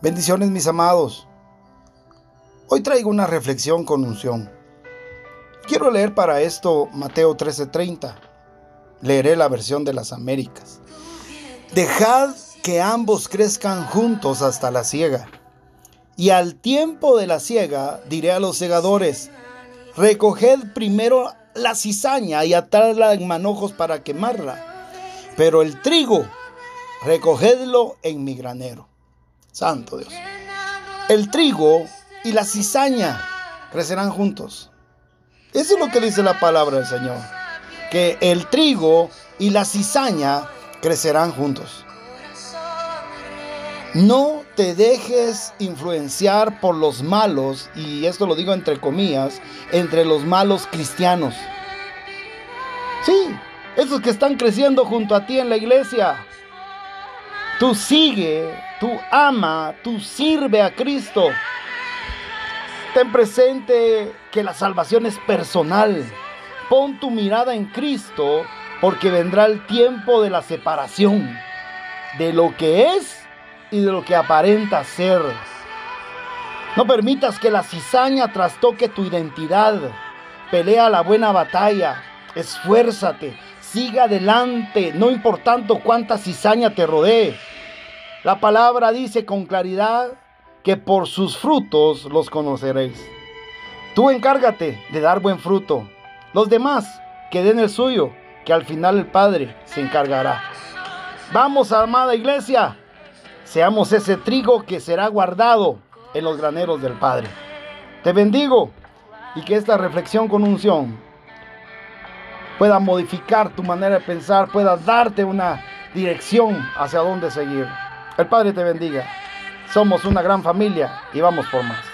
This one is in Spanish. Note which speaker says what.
Speaker 1: Bendiciones mis amados. Hoy traigo una reflexión con unción. Quiero leer para esto Mateo 13:30. Leeré la versión de las Américas. Dejad que ambos crezcan juntos hasta la siega. Y al tiempo de la siega diré a los segadores, recoged primero la cizaña y atadla en manojos para quemarla, pero el trigo recogedlo en mi granero. Santo Dios. El trigo y la cizaña crecerán juntos. Eso es lo que dice la palabra del Señor. Que el trigo y la cizaña crecerán juntos. No te dejes influenciar por los malos, y esto lo digo entre comillas, entre los malos cristianos. Sí, esos que están creciendo junto a ti en la iglesia. Tú sigue, tú ama, tú sirve a Cristo. Ten presente que la salvación es personal. Pon tu mirada en Cristo porque vendrá el tiempo de la separación de lo que es y de lo que aparenta ser. No permitas que la cizaña trastoque tu identidad. Pelea la buena batalla. Esfuérzate. Siga adelante, no importando cuánta cizaña te rodee. La palabra dice con claridad que por sus frutos los conoceréis. Tú encárgate de dar buen fruto. Los demás que den el suyo, que al final el Padre se encargará. Vamos, amada iglesia, seamos ese trigo que será guardado en los graneros del Padre. Te bendigo y que esta reflexión con unción pueda modificar tu manera de pensar, pueda darte una dirección hacia dónde seguir. El Padre te bendiga. Somos una gran familia y vamos por más.